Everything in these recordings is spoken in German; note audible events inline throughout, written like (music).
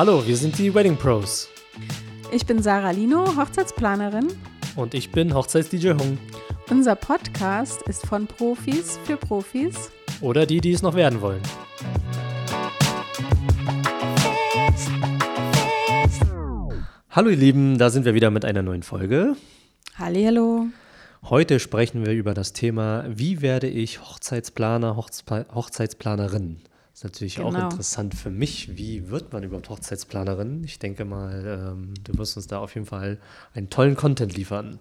Hallo, wir sind die Wedding Pros. Ich bin Sarah Lino, Hochzeitsplanerin. Und ich bin Hochzeits-DJ Hung. Unser Podcast ist von Profis für Profis. Oder die, die es noch werden wollen. Hallo ihr Lieben, da sind wir wieder mit einer neuen Folge. Hallo. Heute sprechen wir über das Thema, wie werde ich Hochzeitsplaner, Hochzpa Hochzeitsplanerin? Ist natürlich genau. auch interessant für mich. Wie wird man überhaupt Hochzeitsplanerin? Ich denke mal, ähm, du wirst uns da auf jeden Fall einen tollen Content liefern.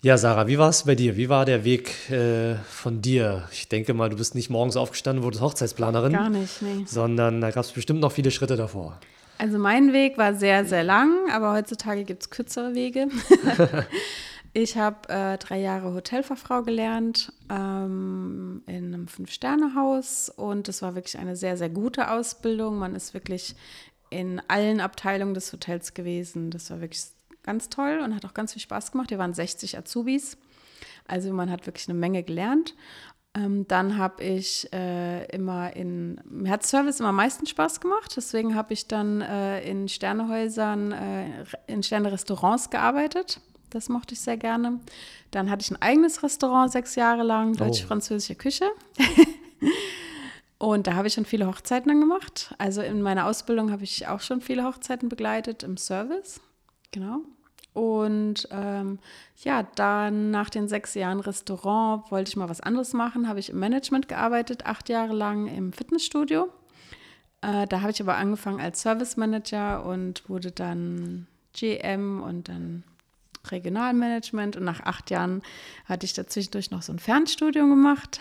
Ja, Sarah, wie war es bei dir? Wie war der Weg äh, von dir? Ich denke mal, du bist nicht morgens aufgestanden, wurdest Hochzeitsplanerin. Gar nicht, nee. Sondern da gab es bestimmt noch viele Schritte davor. Also mein Weg war sehr, sehr lang, aber heutzutage gibt es kürzere Wege. (laughs) (laughs) ich habe äh, drei Jahre Hotelfachfrau gelernt ähm, in einem Fünf-Sterne-Haus und es war wirklich eine sehr, sehr gute Ausbildung. Man ist wirklich in allen Abteilungen des Hotels gewesen. Das war wirklich ganz toll und hat auch ganz viel Spaß gemacht. Wir waren 60 Azubis. Also man hat wirklich eine Menge gelernt. Ähm, dann habe ich äh, immer in, mir hat Service immer am meisten Spaß gemacht, deswegen habe ich dann äh, in Sternehäusern, äh, in Sterne-Restaurants gearbeitet. Das mochte ich sehr gerne. Dann hatte ich ein eigenes Restaurant sechs Jahre lang, oh. deutsch-französische Küche. (laughs) Und da habe ich schon viele Hochzeiten dann gemacht. Also in meiner Ausbildung habe ich auch schon viele Hochzeiten begleitet im Service. Genau. Und ähm, ja, dann nach den sechs Jahren Restaurant wollte ich mal was anderes machen. Habe ich im Management gearbeitet, acht Jahre lang im Fitnessstudio. Äh, da habe ich aber angefangen als Service Manager und wurde dann GM und dann Regionalmanagement. Und nach acht Jahren hatte ich dazwischendurch noch so ein Fernstudium gemacht.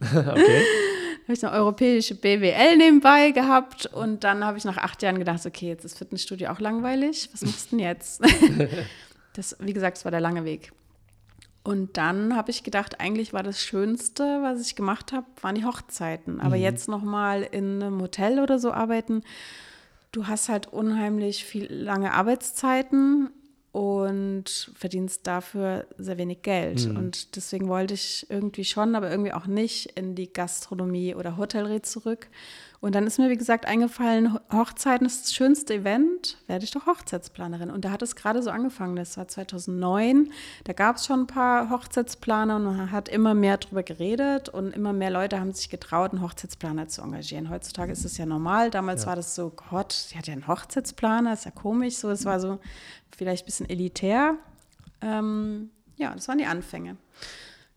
(laughs) okay (laughs) habe ich eine europäische BWL nebenbei gehabt und dann habe ich nach acht Jahren gedacht, okay, jetzt ist Fitnessstudio auch langweilig. Was machst du denn jetzt? (laughs) das, wie gesagt, es war der lange Weg. Und dann habe ich gedacht, eigentlich war das Schönste, was ich gemacht habe, waren die Hochzeiten. Aber mhm. jetzt noch mal in einem Hotel oder so arbeiten, du hast halt unheimlich viel lange Arbeitszeiten und verdienst dafür sehr wenig Geld. Mhm. Und deswegen wollte ich irgendwie schon, aber irgendwie auch nicht in die Gastronomie oder Hotellerie zurück. Und dann ist mir, wie gesagt, eingefallen, Hochzeiten ist das schönste Event, werde ich doch Hochzeitsplanerin. Und da hat es gerade so angefangen, das war 2009. Da gab es schon ein paar Hochzeitsplaner und man hat immer mehr darüber geredet und immer mehr Leute haben sich getraut, einen Hochzeitsplaner zu engagieren. Heutzutage ist es ja normal. Damals ja. war das so, Gott, die hat ja einen Hochzeitsplaner, ist ja komisch. So, es war so vielleicht ein bisschen elitär. Ähm, ja, das waren die Anfänge.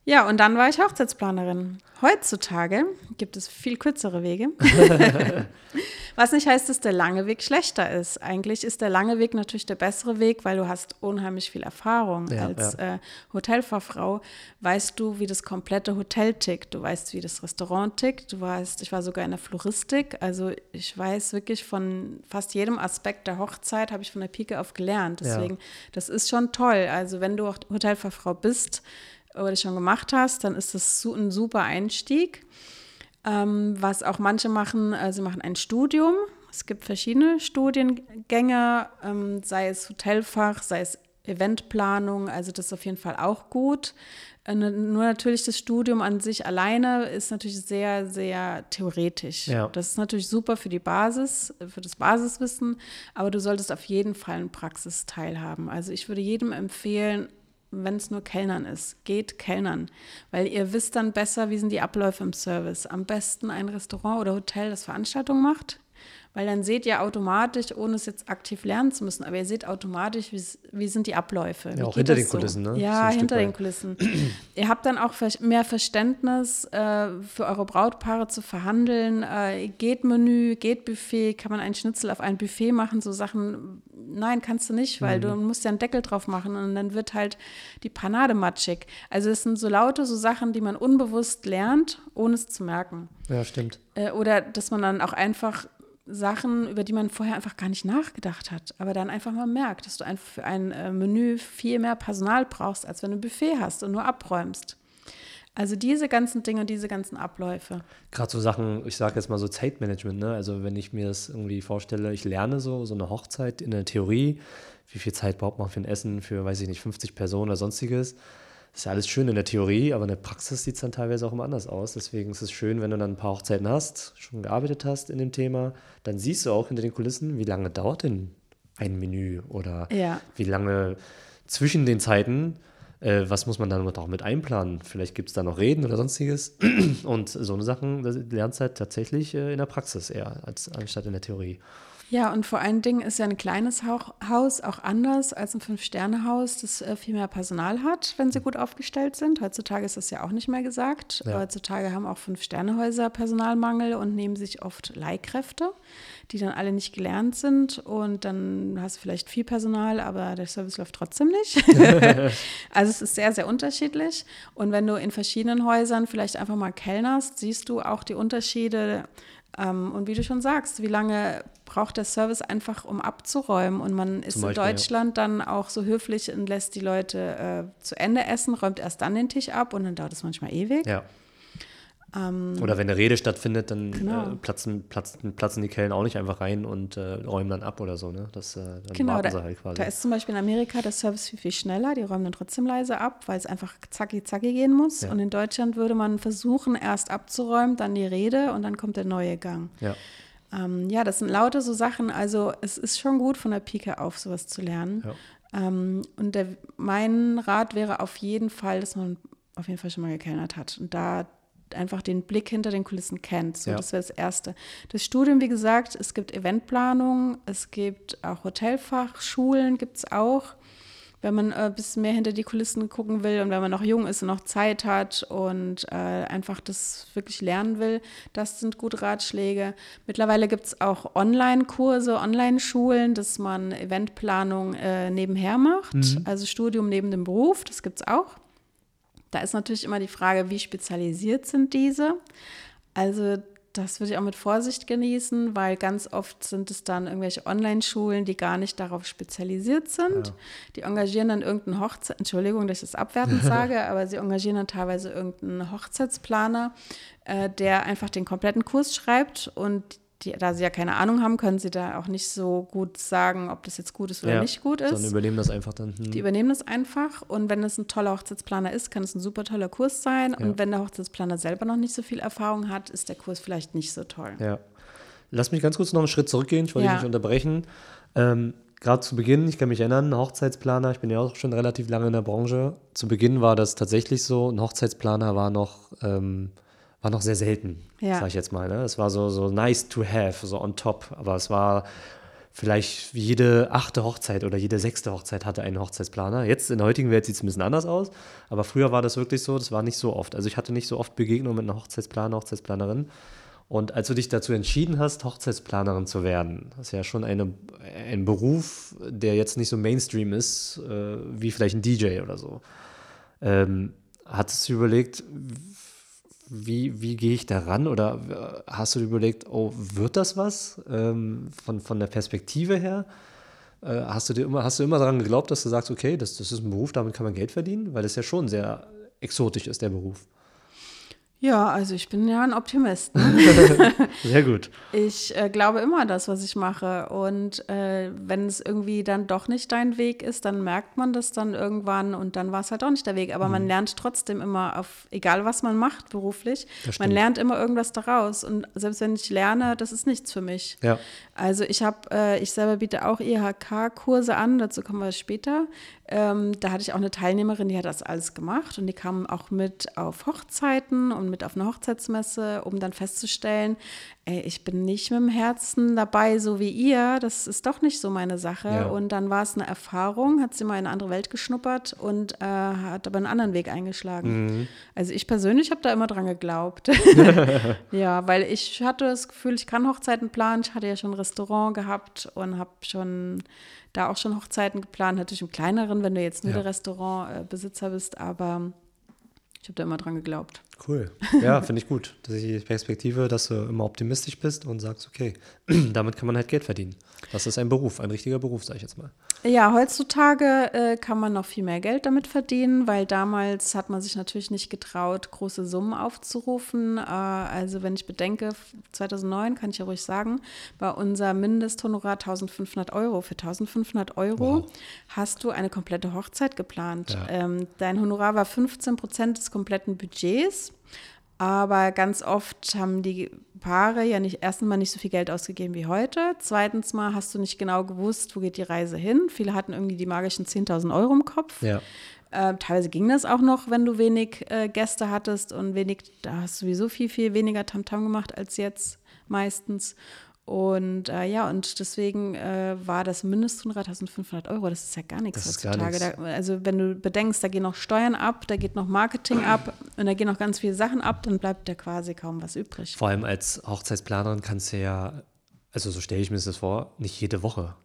Ja, und dann war ich Hochzeitsplanerin. Heutzutage gibt es viel kürzere Wege. (laughs) Was nicht heißt, dass der lange Weg schlechter ist. Eigentlich ist der lange Weg natürlich der bessere Weg, weil du hast unheimlich viel Erfahrung. Ja, Als ja. Äh, Hotelfachfrau weißt du, wie das komplette Hotel tickt. Du weißt, wie das Restaurant tickt. Du weißt, ich war sogar in der Floristik. Also ich weiß wirklich von fast jedem Aspekt der Hochzeit, habe ich von der Pike auf gelernt. Deswegen, ja. das ist schon toll. Also wenn du auch Hotelfachfrau bist, oder schon gemacht hast, dann ist das ein super Einstieg. Ähm, was auch manche machen, äh, sie machen ein Studium. Es gibt verschiedene Studiengänge, ähm, sei es Hotelfach, sei es Eventplanung, also das ist auf jeden Fall auch gut. Äh, nur natürlich das Studium an sich alleine ist natürlich sehr, sehr theoretisch. Ja. Das ist natürlich super für die Basis, für das Basiswissen, aber du solltest auf jeden Fall einen Praxisteil haben. Also ich würde jedem empfehlen, wenn es nur Kellnern ist. Geht Kellnern, weil ihr wisst dann besser, wie sind die Abläufe im Service. Am besten ein Restaurant oder Hotel, das Veranstaltungen macht, weil dann seht ihr automatisch, ohne es jetzt aktiv lernen zu müssen, aber ihr seht automatisch, wie sind die Abläufe. Ja, auch hinter den so? Kulissen, ne? Ja, so hinter den Kulissen. (clears throat) ihr habt dann auch mehr Verständnis äh, für eure Brautpaare zu verhandeln. Äh, geht Menü, geht Buffet, kann man einen Schnitzel auf ein Buffet machen, so Sachen. Nein, kannst du nicht, weil mhm. du musst ja einen Deckel drauf machen und dann wird halt die Panade matschig. Also es sind so laute so Sachen, die man unbewusst lernt, ohne es zu merken. Ja, stimmt. Äh, oder dass man dann auch einfach Sachen, über die man vorher einfach gar nicht nachgedacht hat, aber dann einfach mal merkt, dass du einfach für ein äh, Menü viel mehr Personal brauchst, als wenn du ein Buffet hast und nur abräumst. Also diese ganzen Dinge, diese ganzen Abläufe. Gerade so Sachen, ich sage jetzt mal so Zeitmanagement, ne? Also wenn ich mir das irgendwie vorstelle, ich lerne so, so eine Hochzeit in der Theorie, wie viel Zeit braucht man für ein Essen für, weiß ich nicht, 50 Personen oder sonstiges, ist ja alles schön in der Theorie, aber in der Praxis sieht es dann teilweise auch immer anders aus. Deswegen ist es schön, wenn du dann ein paar Hochzeiten hast, schon gearbeitet hast in dem Thema, dann siehst du auch hinter den Kulissen, wie lange dauert denn ein Menü oder ja. wie lange zwischen den Zeiten, äh, was muss man dann auch mit einplanen? Vielleicht gibt es da noch Reden oder sonstiges. Und so eine Sachen lernst du halt tatsächlich äh, in der Praxis eher, als anstatt in der Theorie. Ja, und vor allen Dingen ist ja ein kleines Haus auch anders als ein Fünf-Sterne-Haus, das äh, viel mehr Personal hat, wenn sie gut aufgestellt sind. Heutzutage ist das ja auch nicht mehr gesagt. Ja. Heutzutage haben auch Fünf-Sterne-Häuser Personalmangel und nehmen sich oft Leihkräfte, die dann alle nicht gelernt sind. Und dann hast du vielleicht viel Personal, aber der Service läuft trotzdem nicht. (laughs) (laughs) also es ist sehr, sehr unterschiedlich. Und wenn du in verschiedenen Häusern vielleicht einfach mal kellnerst, siehst du auch die Unterschiede und wie du schon sagst, wie lange braucht der Service einfach, um abzuräumen? Und man ist Beispiel, in Deutschland ja. dann auch so höflich und lässt die Leute äh, zu Ende essen, räumt erst dann den Tisch ab und dann dauert es manchmal ewig. Ja. Ähm, Oder wenn eine Rede stattfindet, dann genau. äh, platzen, platzen, platzen die Kellen auch nicht einfach rein und äh, räumen dann ab oder so. Ne? Das, äh, dann genau, da, halt da, ist zum Beispiel in Amerika der Service viel, viel schneller. Die räumen dann trotzdem leise ab, weil es einfach zacki zacki gehen muss. Ja. Und in Deutschland würde man versuchen, erst abzuräumen, dann die Rede und dann kommt der neue Gang. Ja. Ähm, ja, das sind lauter so Sachen. Also es ist schon gut, von der Pike auf sowas zu lernen. Ja. Ähm, und der, mein Rat wäre auf jeden Fall, dass man auf jeden Fall schon mal gekellnert hat. Und da einfach den Blick hinter den Kulissen kennt. So, ja. Das wäre das Erste. Das Studium, wie gesagt, es gibt Eventplanung, es gibt auch Hotelfachschulen, gibt es auch, wenn man ein äh, bisschen mehr hinter die Kulissen gucken will und wenn man noch jung ist und noch Zeit hat und äh, einfach das wirklich lernen will. Das sind gute Ratschläge. Mittlerweile gibt es auch Online-Kurse, Online-Schulen, dass man Eventplanung äh, nebenher macht, mhm. also Studium neben dem Beruf, das gibt es auch. Da ist natürlich immer die Frage, wie spezialisiert sind diese? Also das würde ich auch mit Vorsicht genießen, weil ganz oft sind es dann irgendwelche Online-Schulen, die gar nicht darauf spezialisiert sind. Ja. Die engagieren dann irgendeinen Hochzeit, Entschuldigung, dass ich das abwertend (laughs) sage, aber sie engagieren dann teilweise irgendeinen Hochzeitsplaner, äh, der einfach den kompletten Kurs schreibt und die, da sie ja keine Ahnung haben, können sie da auch nicht so gut sagen, ob das jetzt gut ist oder ja, nicht gut ist. Sondern übernehmen das einfach dann. Hm. Die übernehmen das einfach und wenn es ein toller Hochzeitsplaner ist, kann es ein super toller Kurs sein. Ja. Und wenn der Hochzeitsplaner selber noch nicht so viel Erfahrung hat, ist der Kurs vielleicht nicht so toll. Ja. Lass mich ganz kurz noch einen Schritt zurückgehen, ich wollte ja. dich nicht unterbrechen. Ähm, Gerade zu Beginn, ich kann mich erinnern, ein Hochzeitsplaner, ich bin ja auch schon relativ lange in der Branche. Zu Beginn war das tatsächlich so, ein Hochzeitsplaner war noch ähm, war noch sehr selten, ja. sage ich jetzt mal. Ne? Es war so, so nice to have, so on top. Aber es war vielleicht jede achte Hochzeit oder jede sechste Hochzeit hatte einen Hochzeitsplaner. Jetzt in der heutigen Welt sieht es ein bisschen anders aus, aber früher war das wirklich so, das war nicht so oft. Also ich hatte nicht so oft Begegnungen mit einer Hochzeitsplaner, Hochzeitsplanerin. Und als du dich dazu entschieden hast, Hochzeitsplanerin zu werden, das ist ja schon eine, ein Beruf, der jetzt nicht so Mainstream ist, äh, wie vielleicht ein DJ oder so. Ähm, hattest du überlegt, wie, wie gehe ich da ran? Oder äh, hast du dir überlegt, oh, wird das was ähm, von, von der Perspektive her? Äh, hast, du dir immer, hast du immer daran geglaubt, dass du sagst, okay, das, das ist ein Beruf, damit kann man Geld verdienen? Weil das ja schon sehr exotisch ist, der Beruf. Ja, also ich bin ja ein Optimist. Ne? (laughs) (laughs) Sehr gut. Ich äh, glaube immer das, was ich mache. Und äh, wenn es irgendwie dann doch nicht dein Weg ist, dann merkt man das dann irgendwann und dann war es halt auch nicht der Weg. Aber mhm. man lernt trotzdem immer auf, egal was man macht beruflich, man lernt immer irgendwas daraus. Und selbst wenn ich lerne, das ist nichts für mich. Ja. Also ich habe, äh, ich selber biete auch IHK-Kurse an, dazu kommen wir später. Ähm, da hatte ich auch eine Teilnehmerin, die hat das alles gemacht und die kam auch mit auf Hochzeiten und mit auf eine Hochzeitsmesse, um dann festzustellen, ey, ich bin nicht mit dem Herzen dabei, so wie ihr. Das ist doch nicht so meine Sache. Ja. Und dann war es eine Erfahrung, hat sie mal in eine andere Welt geschnuppert und äh, hat aber einen anderen Weg eingeschlagen. Mhm. Also ich persönlich habe da immer dran geglaubt. (laughs) (laughs) ja, weil ich hatte das Gefühl, ich kann Hochzeiten planen. Ich hatte ja schon Restaurant gehabt und habe schon da auch schon Hochzeiten geplant, natürlich im kleineren, wenn du jetzt nur ja. der Restaurantbesitzer bist, aber Ich habe da immer dran geglaubt. Cool. (laughs) Ja, finde ich gut. Die Perspektive, dass du immer optimistisch bist und sagst, okay, (clears throat) damit kann man halt Geld verdienen. Das ist ein Beruf, ein richtiger Beruf, sage ich jetzt mal. Ja, heutzutage äh, kann man noch viel mehr Geld damit verdienen, weil damals hat man sich natürlich nicht getraut, große Summen aufzurufen. Äh, also wenn ich bedenke, 2009 kann ich ja ruhig sagen, war unser Mindesthonorar 1500 Euro. Für 1500 Euro wow. hast du eine komplette Hochzeit geplant. Ja. Ähm, dein Honorar war 15 Prozent des kompletten Budgets. Aber ganz oft haben die Paare ja nicht erstens mal nicht so viel Geld ausgegeben wie heute. Zweitens mal hast du nicht genau gewusst, wo geht die Reise hin. Viele hatten irgendwie die magischen 10.000 Euro im Kopf. Ja. Äh, teilweise ging das auch noch, wenn du wenig äh, Gäste hattest und wenig, da hast du sowieso viel, viel weniger Tamtam -Tam gemacht als jetzt meistens. Und äh, ja, und deswegen äh, war das Mindesthonorar 1500 Euro. Das ist ja gar nichts das heutzutage. Gar da, also, wenn du bedenkst, da gehen noch Steuern ab, da geht noch Marketing ab und da gehen noch ganz viele Sachen ab, dann bleibt da quasi kaum was übrig. Vor allem als Hochzeitsplanerin kannst du ja, also so stelle ich mir das vor, nicht jede Woche.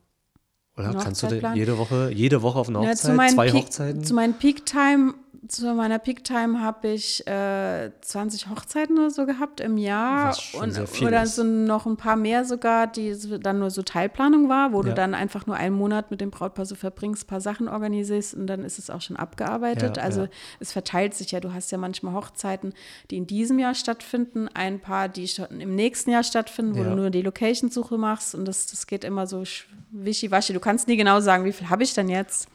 Oder kannst du jede Woche, jede Woche auf eine Hochzeit, ja, zwei Peak, Hochzeiten? Zu meinen Peak-Time zu meiner Peak-Time habe ich äh, 20 Hochzeiten oder so gehabt im Jahr. und, oder so noch ein paar mehr sogar, die dann nur so Teilplanung war, wo ja. du dann einfach nur einen Monat mit dem Brautpaar so verbringst, ein paar Sachen organisierst und dann ist es auch schon abgearbeitet. Ja, also ja. es verteilt sich ja. Du hast ja manchmal Hochzeiten, die in diesem Jahr stattfinden, ein paar, die schon im nächsten Jahr stattfinden, wo du nur die Location-Suche machst und das, das geht immer so wischiwaschi. Du kannst nie genau sagen, wie viel habe ich denn jetzt.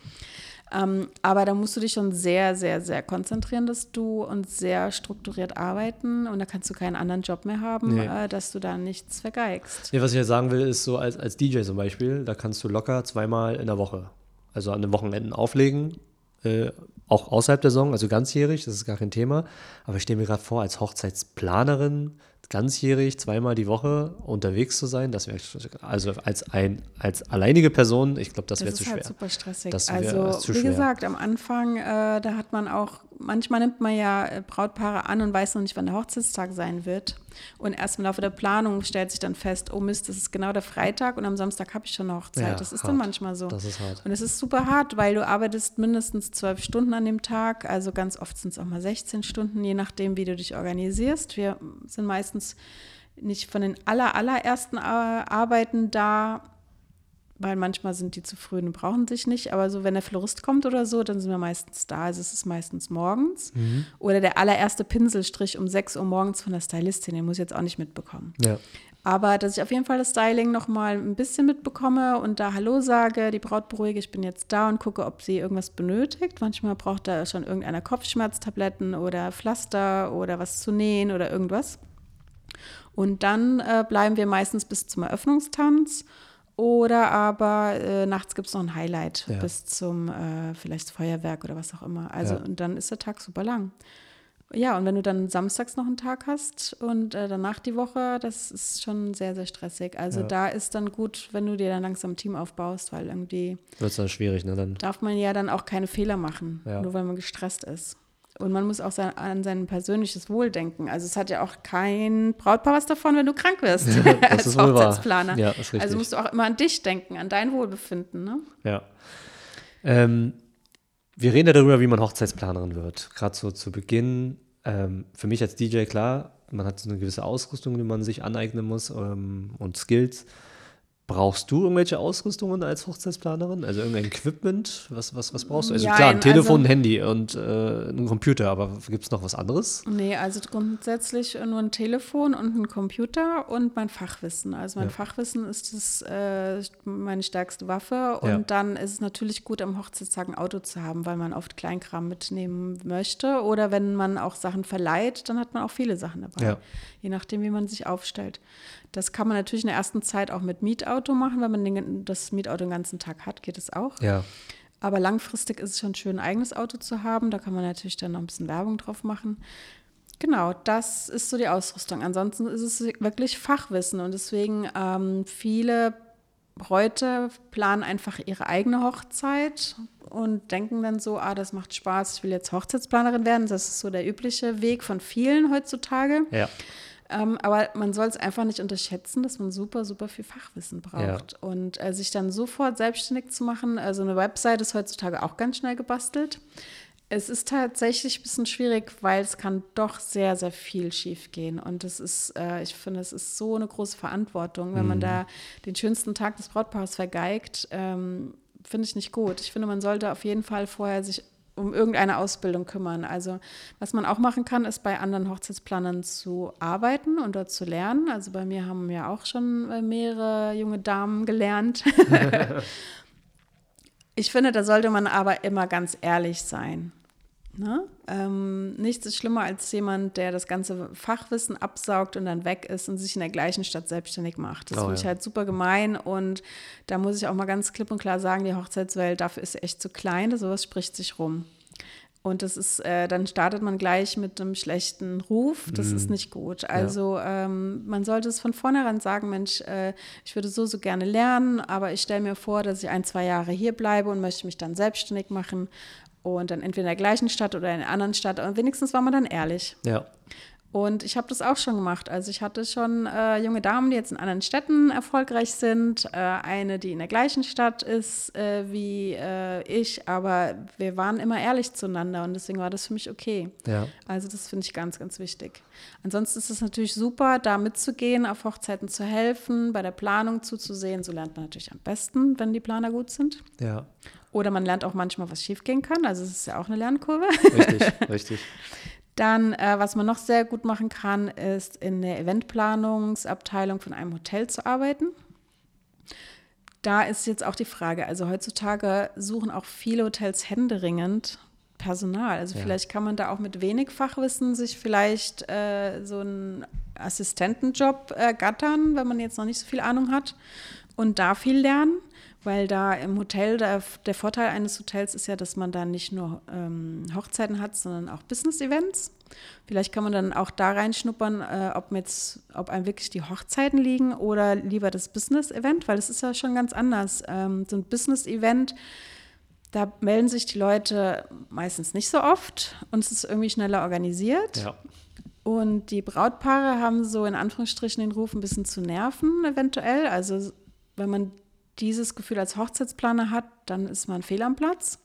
Ähm, aber da musst du dich schon sehr, sehr, sehr konzentrieren, dass du und sehr strukturiert arbeiten und da kannst du keinen anderen Job mehr haben, nee. äh, dass du da nichts vergeigst. Nee, was ich jetzt sagen will, ist so als, als DJ zum Beispiel, da kannst du locker zweimal in der Woche, also an den Wochenenden auflegen, äh, auch außerhalb der Saison, also ganzjährig, das ist gar kein Thema. Aber ich stelle mir gerade vor, als Hochzeitsplanerin ganzjährig zweimal die Woche unterwegs zu sein, das wäre also als ein als alleinige Person, ich glaube, das wäre zu schwer. Das ist halt super stressig. Also wie schwer. gesagt, am Anfang, äh, da hat man auch manchmal nimmt man ja äh, Brautpaare an und weiß noch nicht, wann der Hochzeitstag sein wird. Und erst im Laufe der Planung stellt sich dann fest, oh Mist, das ist genau der Freitag und am Samstag habe ich schon eine Hochzeit. Ja, das ist hart. dann manchmal so. Das ist hart. Und es ist super hart, weil du arbeitest mindestens zwölf Stunden an dem Tag. Also ganz oft sind es auch mal 16 Stunden, je nachdem, wie du dich organisierst. Wir sind meistens nicht von den aller, allerersten Arbeiten da, weil manchmal sind die zu früh und brauchen sich nicht. Aber so, wenn der Florist kommt oder so, dann sind wir meistens da. Also es ist meistens morgens. Mhm. Oder der allererste Pinselstrich um 6 Uhr morgens von der Stylistin, den muss ich jetzt auch nicht mitbekommen. Ja. Aber dass ich auf jeden Fall das Styling nochmal ein bisschen mitbekomme und da Hallo sage, die Braut beruhige, ich bin jetzt da und gucke, ob sie irgendwas benötigt. Manchmal braucht da schon irgendeiner Kopfschmerztabletten oder Pflaster oder was zu nähen oder irgendwas. Und dann äh, bleiben wir meistens bis zum Eröffnungstanz oder aber äh, nachts gibt es noch ein Highlight ja. bis zum äh, vielleicht Feuerwerk oder was auch immer. Also ja. und dann ist der Tag super lang. Ja, und wenn du dann samstags noch einen Tag hast und äh, danach die Woche, das ist schon sehr, sehr stressig. Also ja. da ist dann gut, wenn du dir dann langsam ein Team aufbaust, weil irgendwie wird es dann schwierig, ne? Dann darf man ja dann auch keine Fehler machen, nur weil man gestresst ist. Und man muss auch sein, an sein persönliches Wohl denken. Also es hat ja auch kein Brautpaar was davon, wenn du krank wirst (laughs) als Hochzeitsplaner. Ja, also musst du auch immer an dich denken, an dein Wohlbefinden. Ne? Ja. Ähm, wir reden ja darüber, wie man Hochzeitsplanerin wird. Gerade so zu Beginn. Ähm, für mich als DJ klar, man hat so eine gewisse Ausrüstung, die man sich aneignen muss ähm, und Skills. Brauchst du irgendwelche Ausrüstungen als Hochzeitsplanerin? Also irgendein Equipment? Was, was, was brauchst du? Also ja, klar, ein Telefon, also, ein Handy und äh, ein Computer, aber gibt es noch was anderes? Nee, also grundsätzlich nur ein Telefon und ein Computer und mein Fachwissen. Also mein ja. Fachwissen ist das, äh, meine stärkste Waffe. Und ja. dann ist es natürlich gut, am Hochzeitstag ein Auto zu haben, weil man oft Kleinkram mitnehmen möchte. Oder wenn man auch Sachen verleiht, dann hat man auch viele Sachen dabei. Je nachdem, wie man sich aufstellt. Das kann man natürlich in der ersten Zeit auch mit Mietauto machen, wenn man den, das Mietauto den ganzen Tag hat, geht es auch. Ja. Aber langfristig ist es schon schön, ein eigenes Auto zu haben. Da kann man natürlich dann noch ein bisschen Werbung drauf machen. Genau, das ist so die Ausrüstung. Ansonsten ist es wirklich Fachwissen und deswegen ähm, viele Bräute planen einfach ihre eigene Hochzeit und denken dann so, ah, das macht Spaß, ich will jetzt Hochzeitsplanerin werden. Das ist so der übliche Weg von vielen heutzutage. Ja. Ähm, aber man soll es einfach nicht unterschätzen, dass man super, super viel Fachwissen braucht. Ja. Und äh, sich dann sofort selbstständig zu machen, also eine Website ist heutzutage auch ganz schnell gebastelt. Es ist tatsächlich ein bisschen schwierig, weil es kann doch sehr, sehr viel schief gehen. Und es ist, äh, ich finde, es ist so eine große Verantwortung, wenn mhm. man da den schönsten Tag des Brautpaares vergeigt. Ähm, finde ich nicht gut. Ich finde, man sollte auf jeden Fall vorher sich um irgendeine Ausbildung kümmern. Also was man auch machen kann, ist bei anderen Hochzeitsplanern zu arbeiten und dort zu lernen. Also bei mir haben ja auch schon äh, mehrere junge Damen gelernt. (laughs) ich finde, da sollte man aber immer ganz ehrlich sein. Ne? Ähm, nichts ist schlimmer als jemand, der das ganze Fachwissen absaugt und dann weg ist und sich in der gleichen Stadt selbstständig macht. Das oh, finde ja. ich halt super gemein und da muss ich auch mal ganz klipp und klar sagen, die Hochzeitswelt dafür ist echt zu klein, sowas spricht sich rum. Und das ist, äh, dann startet man gleich mit einem schlechten Ruf. Das mm. ist mhm. nicht gut. Also ja. ähm, man sollte es von vornherein sagen, Mensch, äh, ich würde so, so gerne lernen, aber ich stelle mir vor, dass ich ein, zwei Jahre hier bleibe und möchte mich dann selbstständig machen und dann entweder in der gleichen Stadt oder in einer anderen Stadt. Und wenigstens war man dann ehrlich. Ja. Und ich habe das auch schon gemacht. Also ich hatte schon äh, junge Damen, die jetzt in anderen Städten erfolgreich sind. Äh, eine, die in der gleichen Stadt ist äh, wie äh, ich. Aber wir waren immer ehrlich zueinander und deswegen war das für mich okay. Ja. Also das finde ich ganz, ganz wichtig. Ansonsten ist es natürlich super, da mitzugehen, auf Hochzeiten zu helfen, bei der Planung zuzusehen. So lernt man natürlich am besten, wenn die Planer gut sind. Ja. Oder man lernt auch manchmal, was schiefgehen kann. Also es ist ja auch eine Lernkurve. Richtig, (laughs) richtig. Dann, äh, was man noch sehr gut machen kann, ist in der Eventplanungsabteilung von einem Hotel zu arbeiten. Da ist jetzt auch die Frage, also heutzutage suchen auch viele Hotels händeringend Personal. Also ja. vielleicht kann man da auch mit wenig Fachwissen sich vielleicht äh, so einen Assistentenjob ergattern, wenn man jetzt noch nicht so viel Ahnung hat und da viel lernen weil da im Hotel, der, der Vorteil eines Hotels ist ja, dass man da nicht nur ähm, Hochzeiten hat, sondern auch Business-Events. Vielleicht kann man dann auch da reinschnuppern, äh, ob, jetzt, ob einem wirklich die Hochzeiten liegen oder lieber das Business-Event, weil es ist ja schon ganz anders. Ähm, so ein Business-Event, da melden sich die Leute meistens nicht so oft und es ist irgendwie schneller organisiert. Ja. Und die Brautpaare haben so in Anführungsstrichen den Ruf, ein bisschen zu nerven, eventuell. Also wenn man dieses Gefühl als Hochzeitsplaner hat, dann ist man fehl am Platz.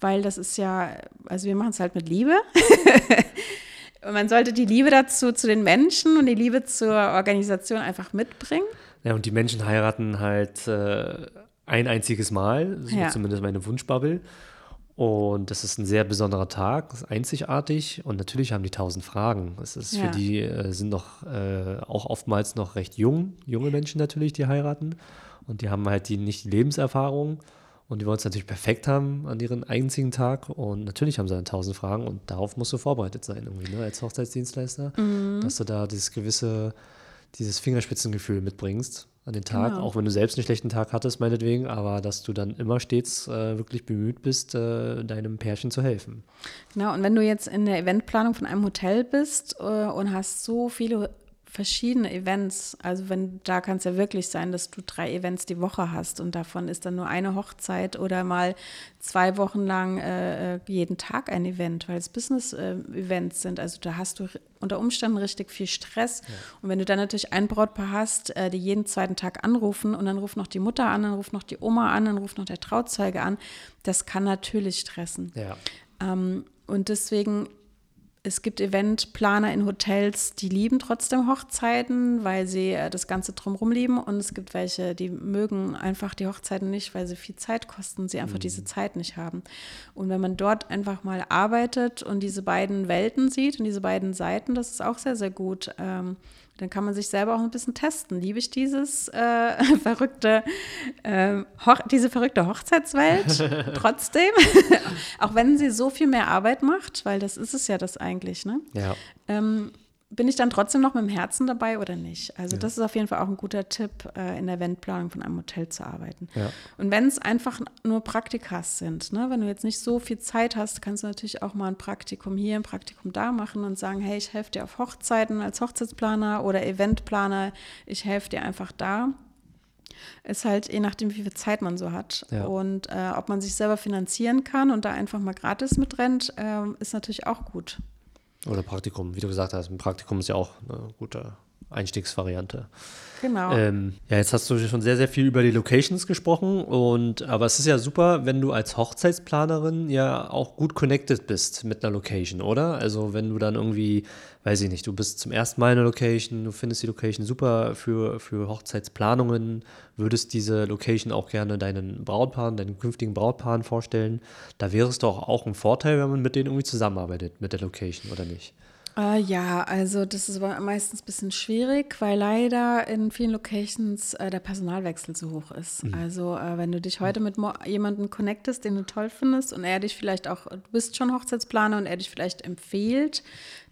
Weil das ist ja, also wir machen es halt mit Liebe. und (laughs) man sollte die Liebe dazu zu den Menschen und die Liebe zur Organisation einfach mitbringen. Ja, und die Menschen heiraten halt äh, ein einziges Mal, so ja. zumindest meine Wunschbubble. Und das ist ein sehr besonderer Tag, ist einzigartig und natürlich haben die tausend Fragen. Es ist ja. für die äh, sind noch äh, auch oftmals noch recht jung, junge Menschen natürlich, die heiraten. Und die haben halt die nicht die Lebenserfahrung und die wollen es natürlich perfekt haben an ihren einzigen Tag. Und natürlich haben sie dann tausend Fragen und darauf musst du vorbereitet sein, irgendwie, ne, als Hochzeitsdienstleister, mhm. dass du da dieses gewisse, dieses Fingerspitzengefühl mitbringst an den Tag, genau. auch wenn du selbst einen schlechten Tag hattest, meinetwegen, aber dass du dann immer stets äh, wirklich bemüht bist, äh, deinem Pärchen zu helfen. Genau, und wenn du jetzt in der Eventplanung von einem Hotel bist äh, und hast so viele verschiedene Events. Also wenn da kann es ja wirklich sein, dass du drei Events die Woche hast und davon ist dann nur eine Hochzeit oder mal zwei Wochen lang äh, äh jeden Tag ein Event, weil es Business-Events äh, sind. Also da hast du unter Umständen richtig viel Stress. Ja. Und wenn du dann natürlich ein Brautpaar hast, äh, die jeden zweiten Tag anrufen und dann ruft noch die Mutter an, dann ruft noch die Oma an, dann ruft noch der Trauzeuge an, das kann natürlich stressen. Ja. Ähm, und deswegen es gibt Eventplaner in Hotels, die lieben trotzdem Hochzeiten, weil sie äh, das Ganze drumherum lieben. Und es gibt welche, die mögen einfach die Hochzeiten nicht, weil sie viel Zeit kosten, sie einfach mhm. diese Zeit nicht haben. Und wenn man dort einfach mal arbeitet und diese beiden Welten sieht und diese beiden Seiten, das ist auch sehr, sehr gut. Ähm, dann kann man sich selber auch ein bisschen testen. Liebe ich dieses äh, (laughs) verrückte, äh, diese verrückte Hochzeitswelt (laughs) trotzdem? (laughs) auch wenn sie so viel mehr Arbeit macht, weil das ist es ja das eigentlich, ne? Ja. Ähm, bin ich dann trotzdem noch mit dem Herzen dabei oder nicht? Also ja. das ist auf jeden Fall auch ein guter Tipp, äh, in der Eventplanung von einem Hotel zu arbeiten. Ja. Und wenn es einfach nur Praktikas sind, ne? wenn du jetzt nicht so viel Zeit hast, kannst du natürlich auch mal ein Praktikum hier, ein Praktikum da machen und sagen, hey, ich helfe dir auf Hochzeiten als Hochzeitsplaner oder Eventplaner, ich helfe dir einfach da. Ist halt je nachdem, wie viel Zeit man so hat. Ja. Und äh, ob man sich selber finanzieren kann und da einfach mal gratis mitrennt, äh, ist natürlich auch gut. Oder Praktikum, wie du gesagt hast, ein Praktikum ist ja auch eine gute Einstiegsvariante. Genau. Ähm, ja, jetzt hast du schon sehr, sehr viel über die Locations gesprochen und aber es ist ja super, wenn du als Hochzeitsplanerin ja auch gut connected bist mit einer Location, oder? Also wenn du dann irgendwie, weiß ich nicht, du bist zum ersten Mal in einer Location, du findest die Location super für, für Hochzeitsplanungen, würdest diese Location auch gerne deinen Brautpaaren, deinen künftigen Brautpaaren vorstellen, da wäre es doch auch ein Vorteil, wenn man mit denen irgendwie zusammenarbeitet, mit der Location, oder nicht? Äh, ja, also das ist meistens ein bisschen schwierig, weil leider in vielen Locations äh, der Personalwechsel so hoch ist. Mhm. Also äh, wenn du dich heute mit jemandem connectest, den du toll findest und er dich vielleicht auch, du bist schon Hochzeitsplaner und er dich vielleicht empfiehlt,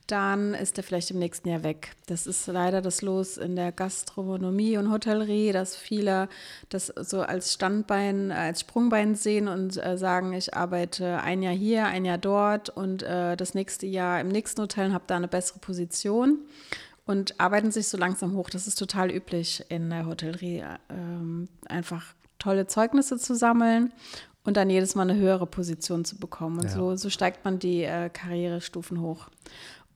dann ist er vielleicht im nächsten Jahr weg. Das ist leider das Los in der Gastronomie und Hotellerie, dass viele das so als Standbein, als Sprungbein sehen und äh, sagen, ich arbeite ein Jahr hier, ein Jahr dort und äh, das nächste Jahr im nächsten Hotel und habe da eine bessere Position und arbeiten sich so langsam hoch. Das ist total üblich in der Hotellerie, äh, einfach tolle Zeugnisse zu sammeln und dann jedes Mal eine höhere Position zu bekommen. Und ja. so, so steigt man die äh, Karrierestufen hoch.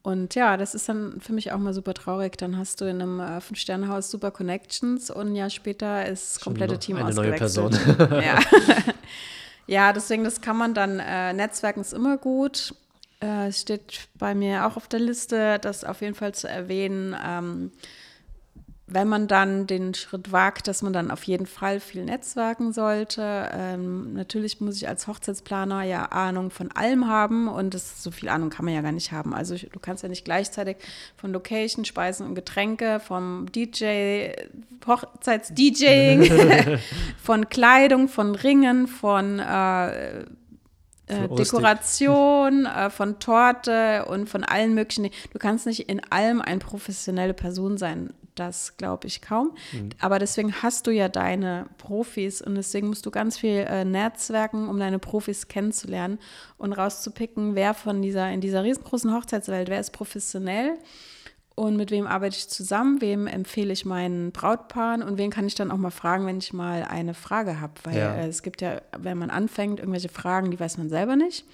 Und ja, das ist dann für mich auch mal super traurig. Dann hast du in einem äh, Fünf-Sterne-Haus super Connections und ein Jahr später ist das komplette Team eine neue Person. (laughs) ja. (laughs) ja, deswegen, das kann man dann, äh, Netzwerken ist immer gut. Äh, es steht bei mir auch auf der Liste, das auf jeden Fall zu erwähnen. Ähm, wenn man dann den Schritt wagt, dass man dann auf jeden Fall viel netzwerken sollte. Ähm, natürlich muss ich als Hochzeitsplaner ja Ahnung von allem haben und das, so viel Ahnung kann man ja gar nicht haben. Also du kannst ja nicht gleichzeitig von Location, Speisen und Getränke, vom DJ, Hochzeits-DJing, (laughs) von Kleidung, von Ringen, von äh, äh, Dekoration, äh, von Torte und von allen möglichen. Du kannst nicht in allem eine professionelle Person sein. Das glaube ich kaum. Mhm. Aber deswegen hast du ja deine Profis und deswegen musst du ganz viel äh, netzwerken, um deine Profis kennenzulernen und rauszupicken, wer von dieser, in dieser riesengroßen Hochzeitswelt, wer ist professionell und mit wem arbeite ich zusammen, wem empfehle ich meinen Brautpaaren und wen kann ich dann auch mal fragen, wenn ich mal eine Frage habe. Weil ja. äh, es gibt ja, wenn man anfängt, irgendwelche Fragen, die weiß man selber nicht.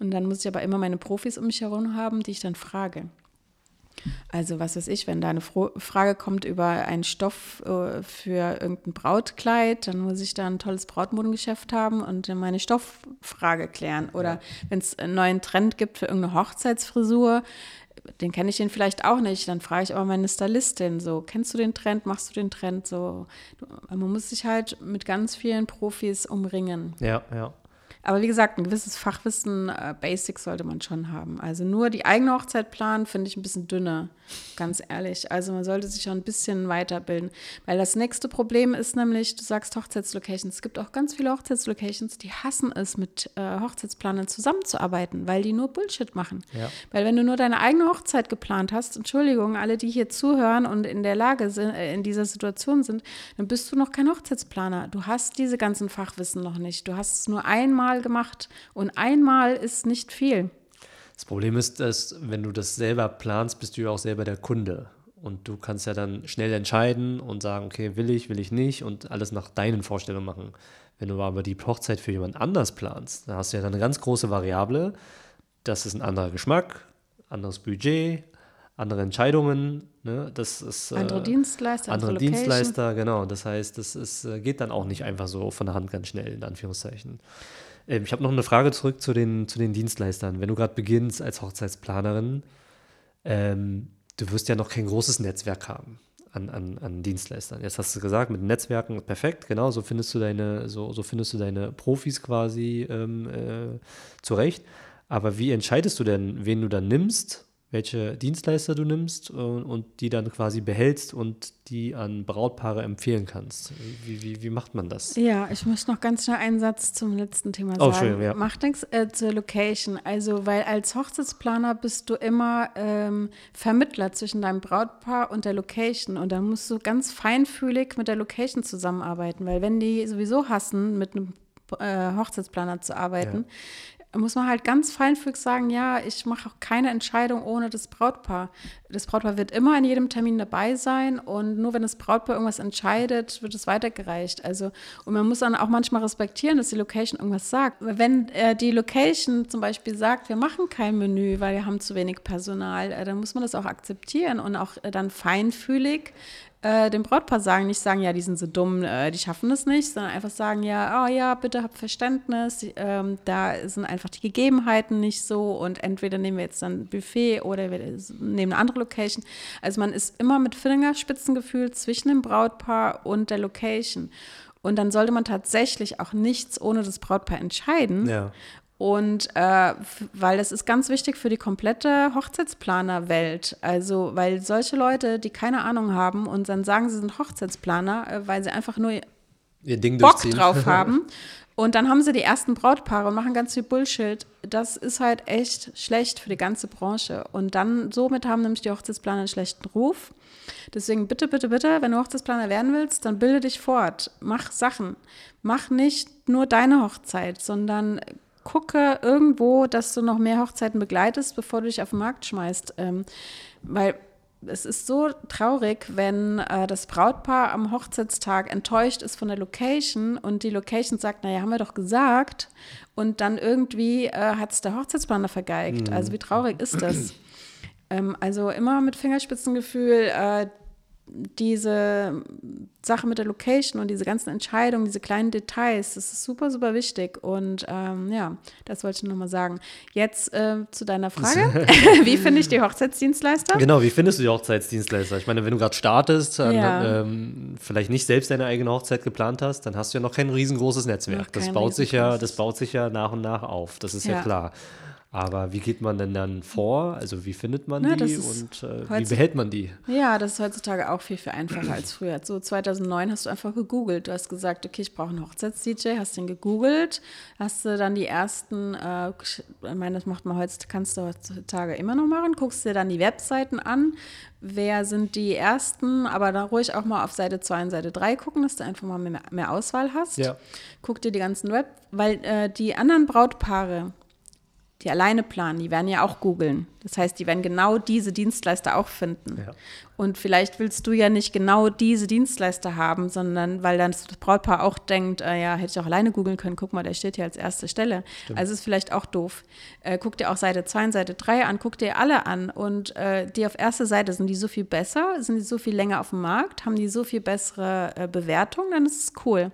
Und dann muss ich aber immer meine Profis um mich herum haben, die ich dann frage. Also was weiß ich, wenn da eine Frage kommt über einen Stoff äh, für irgendein Brautkleid, dann muss ich da ein tolles Brautmodengeschäft haben und meine Stofffrage klären. Oder ja. wenn es einen neuen Trend gibt für irgendeine Hochzeitsfrisur, den kenne ich den vielleicht auch nicht. Dann frage ich aber meine Stylistin so, kennst du den Trend, machst du den Trend so? Man muss sich halt mit ganz vielen Profis umringen. Ja, ja. Aber wie gesagt, ein gewisses Fachwissen, äh, Basics sollte man schon haben. Also nur die eigene Hochzeit planen, finde ich ein bisschen dünner, ganz ehrlich. Also man sollte sich schon ein bisschen weiterbilden. Weil das nächste Problem ist nämlich, du sagst Hochzeitslocations. Es gibt auch ganz viele Hochzeitslocations, die hassen es, mit äh, Hochzeitsplanern zusammenzuarbeiten, weil die nur Bullshit machen. Ja. Weil wenn du nur deine eigene Hochzeit geplant hast, Entschuldigung, alle, die hier zuhören und in der Lage sind, äh, in dieser Situation sind, dann bist du noch kein Hochzeitsplaner. Du hast diese ganzen Fachwissen noch nicht. Du hast es nur einmal einmal gemacht und einmal ist nicht viel. Das Problem ist, dass wenn du das selber planst, bist du ja auch selber der Kunde. Und du kannst ja dann schnell entscheiden und sagen, okay, will ich, will ich nicht und alles nach deinen Vorstellungen machen. Wenn du aber die Hochzeit für jemand anders planst, dann hast du ja dann eine ganz große Variable. Das ist ein anderer Geschmack, anderes Budget, andere Entscheidungen. Ne? Das ist, äh, andere Dienstleister, andere, andere Dienstleister, genau. Das heißt, das ist, äh, geht dann auch nicht einfach so von der Hand ganz schnell, in Anführungszeichen. Ähm, ich habe noch eine Frage zurück zu den, zu den Dienstleistern. Wenn du gerade beginnst als Hochzeitsplanerin, ähm, du wirst ja noch kein großes Netzwerk haben an, an, an Dienstleistern. Jetzt hast du gesagt, mit Netzwerken perfekt, genau, so findest du deine, so, so findest du deine Profis quasi ähm, äh, zurecht. Aber wie entscheidest du denn, wen du dann nimmst welche Dienstleister du nimmst und, und, die dann quasi behältst und die an Brautpaare empfehlen kannst. Wie, wie, wie macht man das? Ja, ich möchte noch ganz schnell einen Satz zum letzten Thema oh, sagen. Oh, ja. Macht nichts äh, zur Location. Also, weil als Hochzeitsplaner bist du immer ähm, Vermittler zwischen deinem Brautpaar und der Location. Und da musst du ganz feinfühlig mit der Location zusammenarbeiten, weil wenn die sowieso hassen, mit einem äh, Hochzeitsplaner zu arbeiten, muss man halt ganz feinfühlig sagen, ja, ich mache auch keine Entscheidung ohne das Brautpaar. Das Brautpaar wird immer in jedem Termin dabei sein und nur wenn das Brautpaar irgendwas entscheidet, wird es weitergereicht. Also, und man muss dann auch manchmal respektieren, dass die Location irgendwas sagt. Wenn äh, die Location zum Beispiel sagt, wir machen kein Menü, weil wir haben zu wenig Personal, äh, dann muss man das auch akzeptieren und auch äh, dann feinfühlig äh, dem Brautpaar sagen, nicht sagen, ja, die sind so dumm, äh, die schaffen das nicht, sondern einfach sagen, ja, oh ja, bitte habt Verständnis, ähm, da sind einfach die Gegebenheiten nicht so und entweder nehmen wir jetzt dann Buffet oder wir nehmen eine andere Location. Also man ist immer mit Fingerspitzengefühl zwischen dem Brautpaar und der Location. Und dann sollte man tatsächlich auch nichts ohne das Brautpaar entscheiden. Ja. Und äh, weil das ist ganz wichtig für die komplette Hochzeitsplanerwelt. Also, weil solche Leute, die keine Ahnung haben und dann sagen, sie sind Hochzeitsplaner, äh, weil sie einfach nur Ihr Ding Bock drauf (laughs) haben. Und dann haben sie die ersten Brautpaare und machen ganz viel Bullshit. Das ist halt echt schlecht für die ganze Branche. Und dann, somit haben nämlich die Hochzeitsplaner einen schlechten Ruf. Deswegen bitte, bitte, bitte, wenn du Hochzeitsplaner werden willst, dann bilde dich fort. Mach Sachen. Mach nicht nur deine Hochzeit, sondern gucke irgendwo, dass du noch mehr Hochzeiten begleitest, bevor du dich auf den Markt schmeißt. Ähm, weil es ist so traurig, wenn äh, das Brautpaar am Hochzeitstag enttäuscht ist von der Location und die Location sagt, naja, haben wir doch gesagt. Und dann irgendwie äh, hat es der Hochzeitsplaner vergeigt. Mhm. Also wie traurig ist das? ähm, also immer mit Fingerspitzengefühl äh, diese Sache mit der Location und diese ganzen Entscheidungen, diese kleinen Details, das ist super, super wichtig. Und ähm, ja, das wollte ich nochmal sagen. Jetzt äh, zu deiner Frage. (laughs) (laughs) wie finde ich die Hochzeitsdienstleister? Genau, wie findest du die Hochzeitsdienstleister? Ich meine, wenn du gerade startest, ja. ähm, vielleicht nicht selbst deine eigene Hochzeit geplant hast, dann hast du ja noch kein riesengroßes Netzwerk. Das baut, sich ja, das baut sich ja nach und nach auf. Das ist ja, ja klar. Aber wie geht man denn dann vor? Also wie findet man ja, die und äh, wie behält man die? Ja, das ist heutzutage auch viel, viel einfacher als früher. So 2009 hast du einfach gegoogelt. Du hast gesagt, okay, ich brauche einen Hochzeits-DJ, hast den gegoogelt, hast du dann die ersten, äh, ich meine, das macht man heutzutage, kannst du heutzutage immer noch machen, guckst dir dann die Webseiten an, wer sind die ersten, aber dann ruhig auch mal auf Seite 2 und Seite 3 gucken, dass du einfach mal mehr, mehr Auswahl hast. Ja. Guck dir die ganzen Web, weil äh, die anderen Brautpaare, die alleine planen, die werden ja auch googeln. Das heißt, die werden genau diese Dienstleister auch finden. Ja. Und vielleicht willst du ja nicht genau diese Dienstleister haben, sondern weil dann das Brautpaar auch denkt, äh, ja, hätte ich auch alleine googeln können, guck mal, der steht hier als erste Stelle. Stimmt. Also ist vielleicht auch doof. Äh, guck dir auch Seite 2 und Seite 3 an, guck dir alle an. Und äh, die auf erster Seite, sind die so viel besser, sind die so viel länger auf dem Markt, haben die so viel bessere äh, Bewertung, dann ist es cool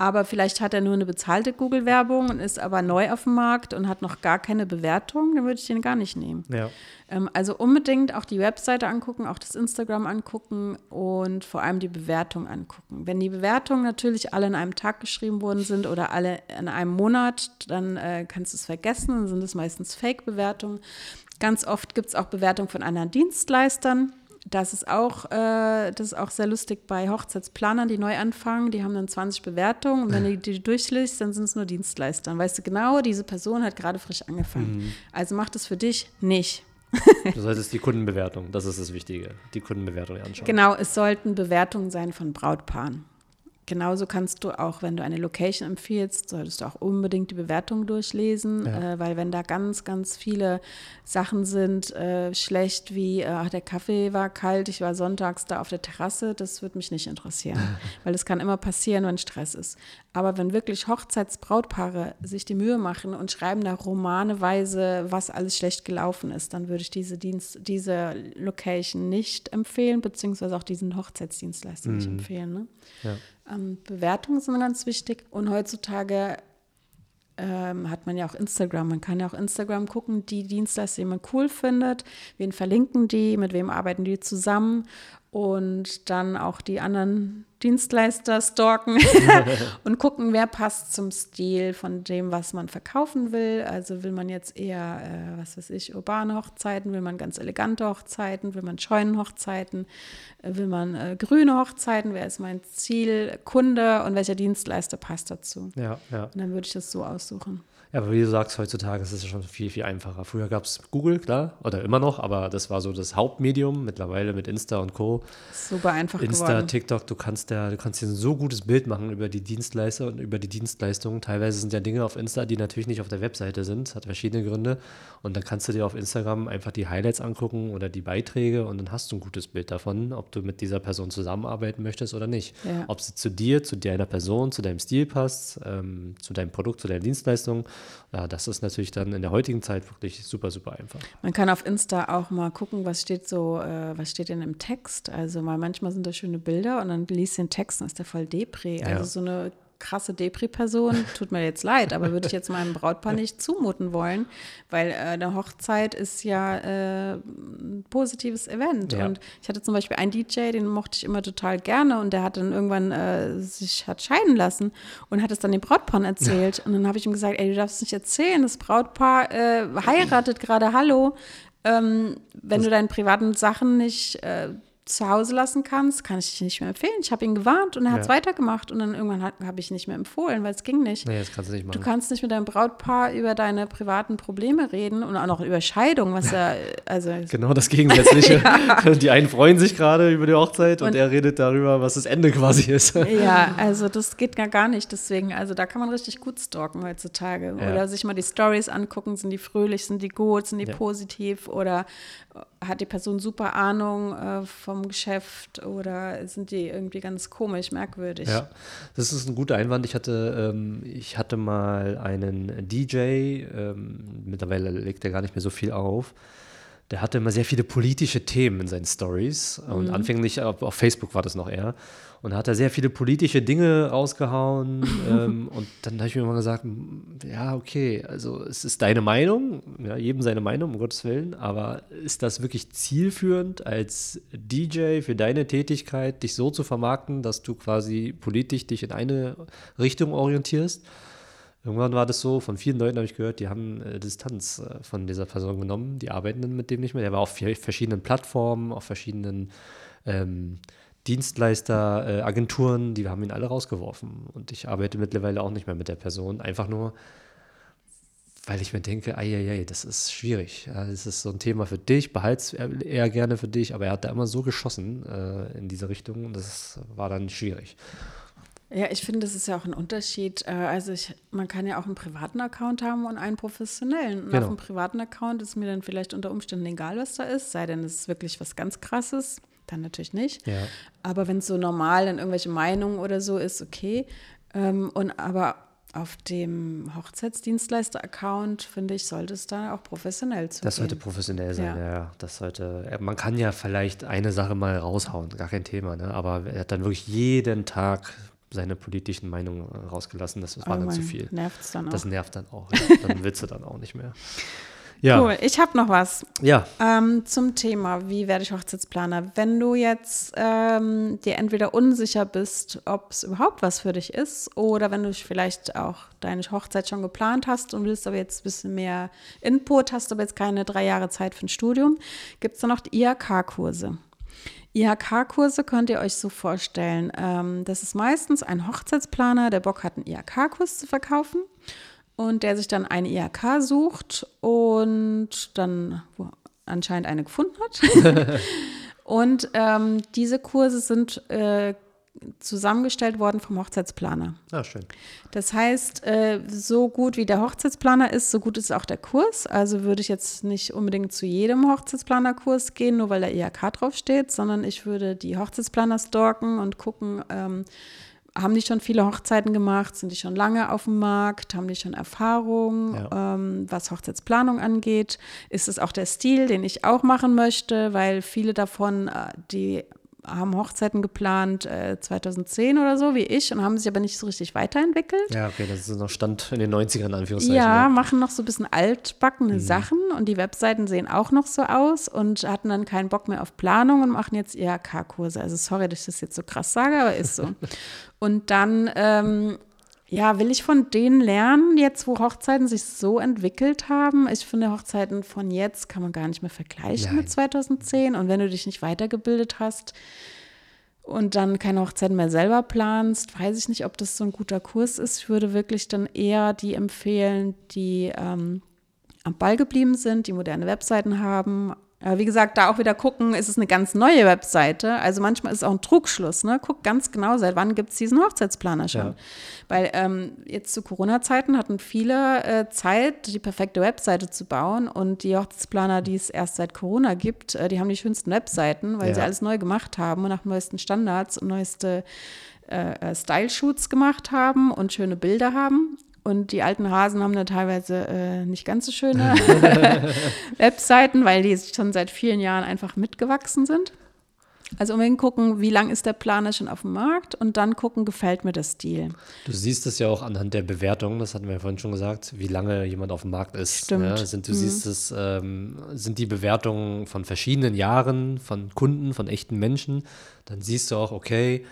aber vielleicht hat er nur eine bezahlte Google-Werbung und ist aber neu auf dem Markt und hat noch gar keine Bewertung, dann würde ich den gar nicht nehmen. Ja. Ähm, also unbedingt auch die Webseite angucken, auch das Instagram angucken und vor allem die Bewertung angucken. Wenn die Bewertungen natürlich alle in einem Tag geschrieben worden sind oder alle in einem Monat, dann äh, kannst du es vergessen, dann sind es meistens Fake-Bewertungen. Ganz oft gibt es auch Bewertungen von anderen Dienstleistern das ist auch, äh, das ist auch sehr lustig bei Hochzeitsplanern, die neu anfangen. Die haben dann 20 Bewertungen und wenn du die durchliest, dann sind es nur Dienstleister. Dann weißt du genau, diese Person hat gerade frisch angefangen. Mhm. Also mach das für dich nicht. (laughs) du solltest die Kundenbewertung, das ist das Wichtige, die Kundenbewertung anschauen. Genau, es sollten Bewertungen sein von Brautpaaren. Genauso kannst du auch, wenn du eine Location empfiehlst, solltest du auch unbedingt die Bewertung durchlesen, ja. äh, weil wenn da ganz, ganz viele Sachen sind, äh, schlecht wie, äh, ach, der Kaffee war kalt, ich war sonntags da auf der Terrasse, das würde mich nicht interessieren, (laughs) weil das kann immer passieren, wenn Stress ist. Aber wenn wirklich Hochzeitsbrautpaare sich die Mühe machen und schreiben da romaneweise, was alles schlecht gelaufen ist, dann würde ich diese Dienst, diese Location nicht empfehlen, beziehungsweise auch diesen Hochzeitsdienstleister mhm. nicht empfehlen. Ne? Ja. Ähm, Bewertungen sind ganz wichtig. Und heutzutage ähm, hat man ja auch Instagram. Man kann ja auch Instagram gucken, die Dienstleister, die man cool findet, wen verlinken die, mit wem arbeiten die zusammen und dann auch die anderen Dienstleister stalken (laughs) und gucken, wer passt zum Stil von dem, was man verkaufen will. Also will man jetzt eher, äh, was weiß ich, urbane Hochzeiten, will man ganz elegante Hochzeiten, will man Scheunenhochzeiten, äh, will man äh, grüne Hochzeiten, wer ist mein Zielkunde und welcher Dienstleister passt dazu. Ja, ja. Und dann würde ich das so aussuchen. Ja, aber wie du sagst, heutzutage ist es schon viel, viel einfacher. Früher gab es Google, klar, oder immer noch, aber das war so das Hauptmedium. Mittlerweile mit Insta und Co. Super einfach Insta, geworden. TikTok, du kannst ja, du kannst dir ein so gutes Bild machen über die Dienstleister und über die Dienstleistungen. Teilweise sind ja Dinge auf Insta, die natürlich nicht auf der Webseite sind, hat verschiedene Gründe. Und dann kannst du dir auf Instagram einfach die Highlights angucken oder die Beiträge und dann hast du ein gutes Bild davon, ob du mit dieser Person zusammenarbeiten möchtest oder nicht. Ja. Ob sie zu dir, zu deiner Person, zu deinem Stil passt, ähm, zu deinem Produkt, zu deiner Dienstleistung. Ja, das ist natürlich dann in der heutigen Zeit wirklich super, super einfach. Man kann auf Insta auch mal gucken, was steht so, äh, was steht denn im Text. Also mal manchmal sind da schöne Bilder und dann liest den Text und ist der voll Depri. Also ja. so eine krasse Depri-Person, tut mir jetzt leid, aber würde ich jetzt meinem Brautpaar (laughs) nicht zumuten wollen, weil äh, eine Hochzeit ist ja äh, ein positives Event. Ja. Und ich hatte zum Beispiel einen DJ, den mochte ich immer total gerne und der hat dann irgendwann äh, sich hat scheiden lassen und hat es dann dem Brautpaar erzählt. Und dann habe ich ihm gesagt, ey, du darfst es nicht erzählen, das Brautpaar äh, heiratet gerade, hallo. Ähm, wenn das du deine privaten Sachen nicht äh, zu Hause lassen kannst, kann ich dich nicht mehr empfehlen. Ich habe ihn gewarnt und er hat es weitergemacht und dann irgendwann habe ich nicht mehr empfohlen, weil es ging nicht. Nee, das kannst du nicht machen. Du kannst nicht mit deinem Brautpaar über deine privaten Probleme reden und auch noch über Scheidung, was ja, also. (laughs) Genau das Gegensätzliche. ja. (laughs) (laughs) Die einen freuen sich gerade über die Hochzeit und, und, er redet darüber, was das Ende quasi ist. ja, also das geht gar, gar nicht. Deswegen, also da kann man richtig gut stalken heutzutage. Ja. Oder sich mal die Stories angucken, sind die fröhlich, sind die gut, sind die positiv oder hat die Person super Ahnung äh, vom Geschäft oder sind die irgendwie ganz komisch, merkwürdig? Ja, das ist ein guter Einwand. Ich hatte, ähm, ich hatte mal einen DJ, ähm, mittlerweile legt er gar nicht mehr so viel auf. Der hatte immer sehr viele politische Themen in seinen Stories. Und mhm. anfänglich auf, auf Facebook war das noch eher. Und hat er sehr viele politische Dinge rausgehauen. (laughs) ähm, und dann habe ich mir mal gesagt, ja, okay, also es ist deine Meinung, ja, jedem seine Meinung, um Gottes Willen, aber ist das wirklich zielführend als DJ für deine Tätigkeit, dich so zu vermarkten, dass du quasi politisch dich in eine Richtung orientierst? Irgendwann war das so, von vielen Leuten habe ich gehört, die haben äh, Distanz äh, von dieser Person genommen, die arbeiten dann mit dem nicht mehr. Der war auf verschiedenen Plattformen, auf verschiedenen ähm, Dienstleister, äh, Agenturen, die haben ihn alle rausgeworfen. Und ich arbeite mittlerweile auch nicht mehr mit der Person. Einfach nur, weil ich mir denke, ei, das ist schwierig. Ja, das ist so ein Thema für dich, behalte es eher gerne für dich, aber er hat da immer so geschossen äh, in diese Richtung das war dann schwierig. Ja, ich finde, das ist ja auch ein Unterschied. Äh, also ich, man kann ja auch einen privaten Account haben und einen professionellen. Und genau. auf einem privaten Account ist mir dann vielleicht unter Umständen egal, was da ist, sei denn es ist wirklich was ganz Krasses dann natürlich nicht. Ja. Aber wenn es so normal dann irgendwelche Meinungen oder so ist, okay. Ähm, und aber auf dem Hochzeitsdienstleister-Account, finde ich, sollte es dann auch professionell sein. Das sollte professionell sein, ja. ja. Das sollte, man kann ja vielleicht eine Sache mal raushauen, gar kein Thema, ne? aber er hat dann wirklich jeden Tag seine politischen Meinungen rausgelassen. Das war oh dann zu viel. Nervt's dann auch. Das nervt dann auch. Ja. (laughs) Dann willst du dann auch nicht mehr. Ja. Cool. Ich habe noch was. Ja. Ähm, zum Thema, wie werde ich Hochzeitsplaner? Wenn du jetzt ähm, dir entweder unsicher bist, ob es überhaupt was für dich ist, oder wenn du vielleicht auch deine Hochzeit schon geplant hast und willst aber jetzt ein bisschen mehr Input, hast aber jetzt keine drei Jahre Zeit für ein Studium, gibt es dann noch die IHK-Kurse. IHK-Kurse könnt ihr euch so vorstellen. Ähm, das ist meistens ein Hochzeitsplaner, der Bock hat, einen IHK-Kurs zu verkaufen und der sich dann eine IHK sucht und dann anscheinend eine gefunden hat. (laughs) und ähm, diese Kurse sind äh, zusammengestellt worden vom Hochzeitsplaner. Ah, schön. Das heißt, äh, so gut wie der Hochzeitsplaner ist, so gut ist auch der Kurs. Also würde ich jetzt nicht unbedingt zu jedem Hochzeitsplanerkurs gehen, nur weil der IHK draufsteht, sondern ich würde die Hochzeitsplaner stalken und gucken, ähm, haben die schon viele Hochzeiten gemacht? Sind die schon lange auf dem Markt? Haben die schon Erfahrung, ja. ähm, was Hochzeitsplanung angeht? Ist es auch der Stil, den ich auch machen möchte? Weil viele davon, äh, die haben Hochzeiten geplant äh, 2010 oder so, wie ich, und haben sich aber nicht so richtig weiterentwickelt. Ja, okay, das ist noch Stand in den 90ern, Anführungszeichen. Ja, ne? machen noch so ein bisschen altbackene mhm. Sachen und die Webseiten sehen auch noch so aus und hatten dann keinen Bock mehr auf Planung und machen jetzt IHK-Kurse. Also sorry, dass ich das jetzt so krass sage, aber ist so. (laughs) und dann ähm, ja, will ich von denen lernen, jetzt wo Hochzeiten sich so entwickelt haben? Ich finde, Hochzeiten von jetzt kann man gar nicht mehr vergleichen Nein. mit 2010. Und wenn du dich nicht weitergebildet hast und dann keine Hochzeiten mehr selber planst, weiß ich nicht, ob das so ein guter Kurs ist. Ich würde wirklich dann eher die empfehlen, die ähm, am Ball geblieben sind, die moderne Webseiten haben, Aber wie gesagt, da auch wieder gucken, ist es eine ganz neue Webseite. Also manchmal ist es auch ein Trugschluss. Ne? Guck ganz genau, seit wann gibt es diesen Hochzeitsplaner schon. Ja. Weil ähm, jetzt zu Corona-Zeiten hatten viele äh, Zeit, die perfekte Webseite zu bauen. Und die Hochzeitsplaner, die es erst seit Corona gibt, äh, die haben die schönsten Webseiten, weil ja. sie alles neu gemacht haben und nach neuesten Standards und neueste äh, äh, Style-Shoots gemacht haben und schöne Bilder haben. Und die alten Hasen haben da teilweise äh, nicht ganz so schöne (laughs) (laughs) Webseiten, weil die schon seit vielen Jahren einfach mitgewachsen sind. Also unbedingt gucken, wie lang ist der Planer schon auf dem Markt und dann gucken, gefällt mir der Stil. Du siehst es ja auch anhand der Bewertung, das hatten wir ja vorhin schon gesagt, wie lange jemand auf dem Markt ist. Stimmt. Ja, sind, du mhm. siehst es, ähm, sind die Bewertungen von verschiedenen Jahren, von Kunden, von echten Menschen, dann siehst du auch, okay,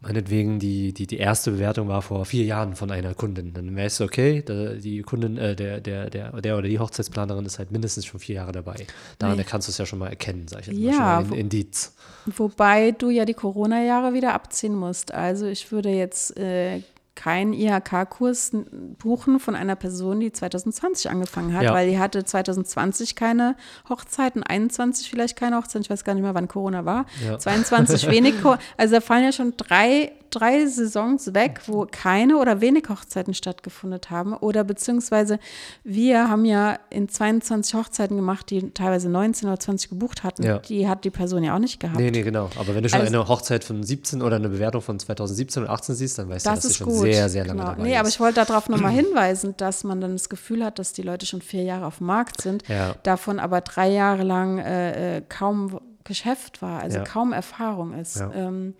meinetwegen die, die, die erste Bewertung war vor vier Jahren von einer Kundin. Dann weißt du, okay, die Kundin, äh, der, der, der, der oder die Hochzeitsplanerin ist halt mindestens schon vier Jahre dabei. Daran nee. kannst du es ja schon mal erkennen, sag ich jetzt ja, mal, schon mal in, Indiz. Wobei du ja die Corona-Jahre wieder abziehen musst. Also ich würde jetzt äh, keinen IHK-Kurs buchen von einer Person, die 2020 angefangen hat, ja. weil die hatte 2020 keine Hochzeiten, 21 vielleicht keine Hochzeiten, ich weiß gar nicht mehr, wann Corona war, ja. 22 (laughs) wenig, also da fallen ja schon drei drei Saisons weg, wo keine oder wenig Hochzeiten stattgefunden haben. Oder beziehungsweise wir haben ja in 22 Hochzeiten gemacht, die teilweise 19 oder 20 gebucht hatten. Ja. Die hat die Person ja auch nicht gehabt. Nee, nee, genau. Aber wenn du schon also, eine Hochzeit von 17 oder eine Bewertung von 2017 und 18 siehst, dann weißt du, dass sie schon gut. sehr, sehr lange genau. dabei Nee, aber ich wollte darauf nochmal hinweisen, dass man dann das Gefühl hat, dass die Leute schon vier Jahre auf dem Markt sind, ja. davon aber drei Jahre lang äh, äh kaum Geschäft war, also ja. kaum Erfahrung ist. Ja. Ähm,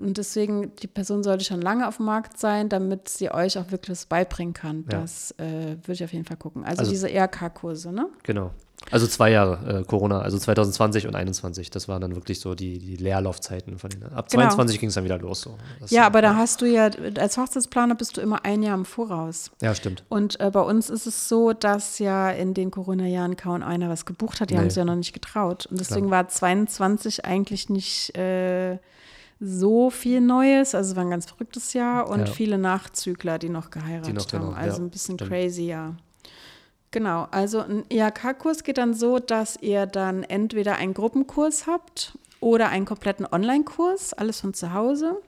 und deswegen, die Person sollte schon lange auf dem Markt sein, damit sie euch auch wirklich was beibringen kann. Ja. Das äh, würde ich auf jeden Fall gucken. Also, also diese ERK-Kurse, ne? Genau. Also zwei Jahre äh, Corona, also 2020 und 2021. Das waren dann wirklich so die, die Leerlaufzeiten von denen. Ab genau. 22 ging es dann wieder los. So. ja, aber da hast du ja, als Hochzeitsplaner bist du immer ein Jahr im Voraus. Ja, stimmt. Und äh, bei uns ist es so, dass ja in den Corona-Jahren kaum einer was gebucht hat. Die nee. haben es ja noch nicht getraut. Und deswegen Klar. war 22 eigentlich nicht äh, so viel Neues. Also es war ein ganz verrücktes Jahr und ja. viele Nachzügler, die noch geheiratet die noch, haben. Genau, also ja, ein bisschen stimmt. crazy, ja. Genau, also ein IHK-Kurs geht dann so, dass ihr dann entweder einen Gruppenkurs habt oder einen kompletten Online-Kurs, alles von zu Hause.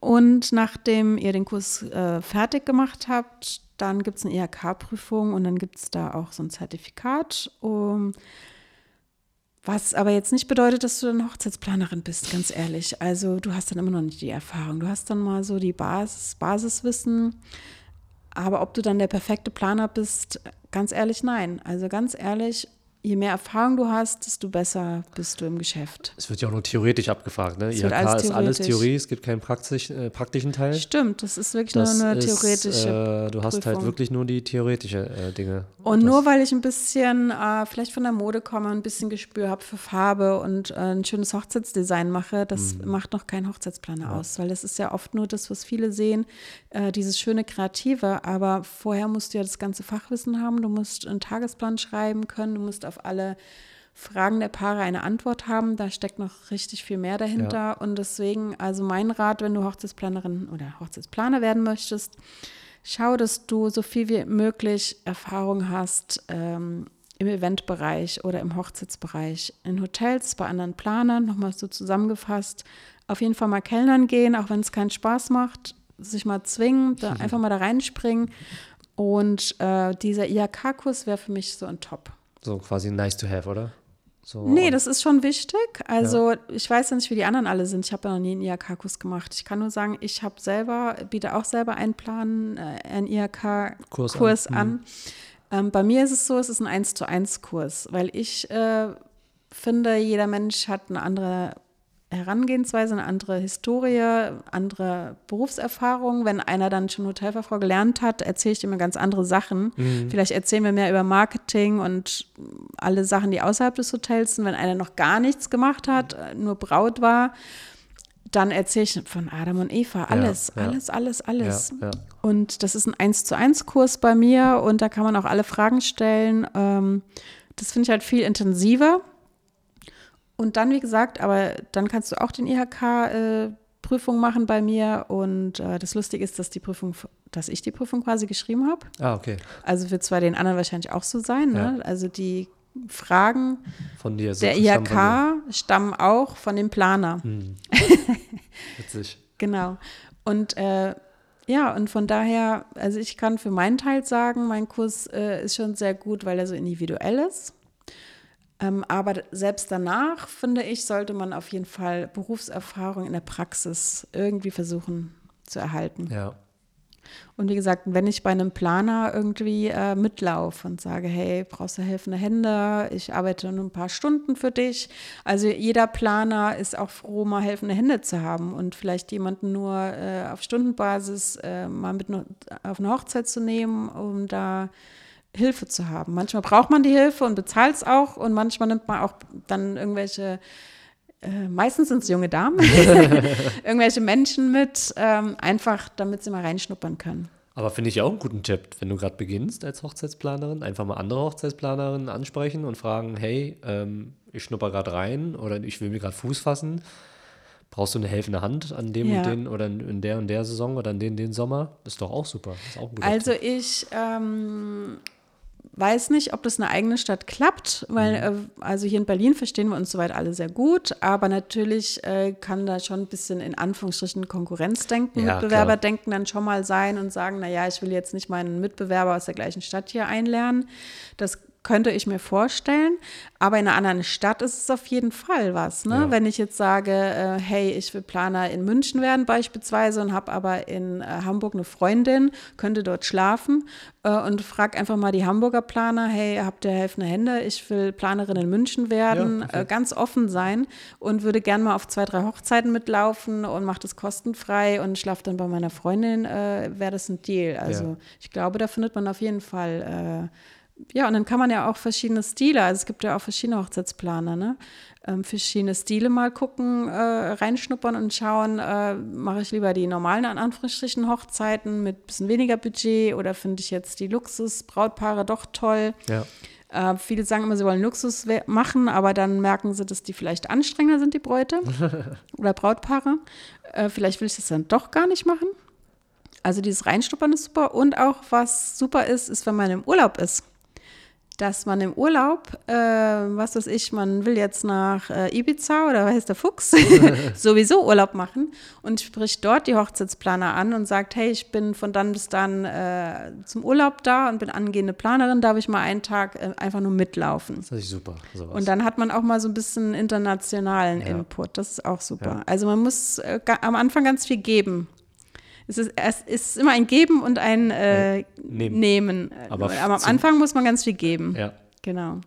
Und nachdem ihr den Kurs äh, fertig gemacht habt, dann gibt es eine IHK-Prüfung und dann gibt es da auch so ein Zertifikat. Um, was aber jetzt nicht bedeutet, dass du dann Hochzeitsplanerin bist, ganz ehrlich. Also du hast dann immer noch nicht die Erfahrung. Du hast dann mal so die Basis, Basiswissen. Aber ob du dann der perfekte Planer bist, ganz ehrlich, nein. Also ganz ehrlich, je mehr Erfahrung du hast, desto besser bist du im Geschäft. Es wird ja auch nur theoretisch abgefragt. Ne? IHK alles ist alles Theorie, es gibt keinen praktisch, äh, praktischen Teil. Stimmt, das ist wirklich das nur eine ist, theoretische. Äh, du hast halt wirklich nur die theoretische äh, Dinge. Und nur weil ich ein bisschen äh, vielleicht von der Mode komme, ein bisschen Gespür habe für Farbe und äh, ein schönes Hochzeitsdesign mache, das mhm. macht noch keinen Hochzeitsplaner ja. aus, weil das ist ja oft nur das, was viele sehen, äh, dieses schöne Kreative. Aber vorher musst du ja das ganze Fachwissen haben, du musst einen Tagesplan schreiben können, du musst auf alle Fragen der Paare eine Antwort haben. Da steckt noch richtig viel mehr dahinter. Ja. Und deswegen, also mein Rat, wenn du Hochzeitsplanerin oder Hochzeitsplaner werden möchtest, schau, dass du so viel wie möglich Erfahrung hast ähm, im Eventbereich oder im Hochzeitsbereich, in Hotels, bei anderen Planern, nochmal so zusammengefasst. Auf jeden Fall mal Kellnern gehen, auch wenn es keinen Spaß macht, sich mal zwingen, da einfach mal da reinspringen. Und äh, dieser IHK-Kurs wäre für mich so ein Top. So quasi nice to have, oder? So, nee, das ist schon wichtig. Also ja. ich weiß ja nicht, wie die anderen alle sind. Ich habe ja noch nie einen IHK-Kurs gemacht. Ich kann nur sagen, ich habe selber, biete auch selber einen Plan, äh, einen IHK-Kurs Kurs an. an. Mhm. Ähm, bei mir ist es so, es ist ein 1 zu 1 Kurs, weil ich äh, finde, jeder Mensch hat eine andere Herangehensweise, eine andere Historie, andere Berufserfahrung. Wenn einer dann schon Hotelfachfrau gelernt hat, erzähle ich ihm ganz andere Sachen. Mhm. Vielleicht erzählen wir mehr über Marketing und alle Sachen, die außerhalb des Hotels sind. Wenn einer noch gar nichts gemacht hat, nur Braut war, dann erzähle ich von Adam und Eva alles, ja, ja. alles, alles, alles. Ja, und das ist ein 1 zu 1 Kurs bei mir und da kann man auch alle Fragen stellen. Ähm, das finde ich halt viel intensiver und dann, wie gesagt, aber dann kannst du auch den IHK-Prüfung äh, machen bei mir. Und äh, das Lustige ist, dass die Prüfung, dass ich die Prüfung quasi geschrieben habe. Ah, okay. Also wird zwar den anderen wahrscheinlich auch so sein, ne? Ja. Also die Fragen von dir der IHK stammen auch von dem Planer. Hm. (laughs) Witzig. genau. Und äh, ja, und von daher, also ich kann für meinen Teil sagen, mein Kurs äh, ist schon sehr gut, weil er so individuell ist. Ähm, aber selbst danach, finde ich, sollte man auf jeden Fall Berufserfahrung in der Praxis irgendwie versuchen zu erhalten. Ja. Und wie gesagt, wenn ich bei einem Planer irgendwie äh, mitlaufe und sage, hey, brauchst du helfende Hände? Ich arbeite nur ein paar Stunden für dich. Also jeder Planer ist auch froh, mal helfende Hände zu haben und vielleicht jemanden nur äh, auf Stundenbasis äh, mal mit auf eine Hochzeit zu nehmen, um da Hilfe zu haben. Manchmal braucht man die Hilfe und bezahlt es auch und manchmal nimmt man auch dann irgendwelche, äh, meistens sind es junge Damen, (laughs) (laughs) irgendwelche Menschen mit, ähm, einfach damit sie mal reinschnuppern können. Aber finde ich auch einen guten Tipp, wenn du gerade beginnst als Hochzeitsplanerin, einfach mal andere Hochzeitsplanerinnen ansprechen und fragen, hey, ähm, ich schnupper gerade rein oder ich will mir gerade Fuß fassen. Brauchst du eine helfende Hand an dem ja. und den oder in der und der Saison oder in den, den Sommer? Ist doch auch super. Auch also Tipp. ich ähm, weiß nicht, ob das eine eigene Stadt klappt, weil mhm. äh, also hier in Berlin verstehen wir uns soweit alle sehr gut, aber natürlich äh, kann da schon ein bisschen in Anführungsstrichen Konkurrenzdenken, ja, Mitbewerberdenken dann schon mal sein und sagen, naja, ich will jetzt nicht meinen Mitbewerber aus der gleichen Stadt hier einlernen. Das könnte ich mir vorstellen. Aber in einer anderen Stadt ist es auf jeden Fall was. Ne? Ja. Wenn ich jetzt sage, äh, hey, ich will Planer in München werden beispielsweise und habe aber in äh, Hamburg eine Freundin, könnte dort schlafen äh, und frage einfach mal die Hamburger Planer, hey, habt ihr helfende Hände? Ich will Planerin in München werden, ja. Äh, ganz offen sein und würde gerne mal auf zwei, drei Hochzeiten mitlaufen und mache das kostenfrei und schlafe dann bei meiner Freundin, äh, wäre das ein Deal. Also ja. ich glaube, da findet man auf jeden Fall äh, ja, und dann kann man ja auch verschiedene Stile, also es gibt ja auch verschiedene Hochzeitsplaner, ne? Ähm, verschiedene Stile mal gucken, äh, reinschnuppern und schauen, äh, mache ich lieber die normalen, an Anführungsstrichen, Hochzeiten mit ein bisschen weniger Budget oder finde ich jetzt die Luxus-Brautpaare doch toll. Ja. Äh, viele sagen immer, sie wollen Luxus machen, aber dann merken sie, dass die vielleicht anstrengender sind, die Bräute (laughs) oder Brautpaare. Äh, vielleicht will ich das dann doch gar nicht machen. Also dieses Reinschnuppern ist super. Und auch was super ist, ist, wenn man im Urlaub ist dass man im Urlaub, äh, was weiß ich, man will jetzt nach äh, Ibiza oder was heißt der Fuchs, (laughs) sowieso Urlaub machen und spricht dort die Hochzeitsplaner an und sagt, hey, ich bin von dann bis dann äh, zum Urlaub da und bin angehende Planerin, darf ich mal einen Tag äh, einfach nur mitlaufen. Das ist super. Sowas. Und dann hat man auch mal so ein bisschen internationalen ja. Input, das ist auch super. Ja. Also man muss äh, am Anfang ganz viel geben es ist, es ist immer ein Geben und ein äh, Nehmen. Nehmen. Aber, Aber am Anfang muss man ganz viel geben. Ja. Genau.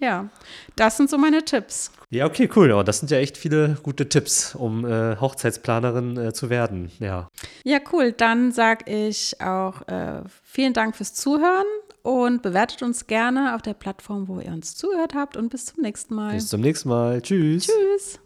Ja, das sind so meine Tipps. Ja, okay, cool. Ja, das sind ja echt viele gute Tipps, um äh, Hochzeitsplanerin äh, zu werden. Ja. Ja, cool. Dann sage ich auch äh, vielen Dank fürs Zuhören und bewertet uns gerne auf der Plattform, wo ihr uns zugehört habt. Und bis zum nächsten Mal. Bis zum nächsten Mal. Tschüss. Tschüss.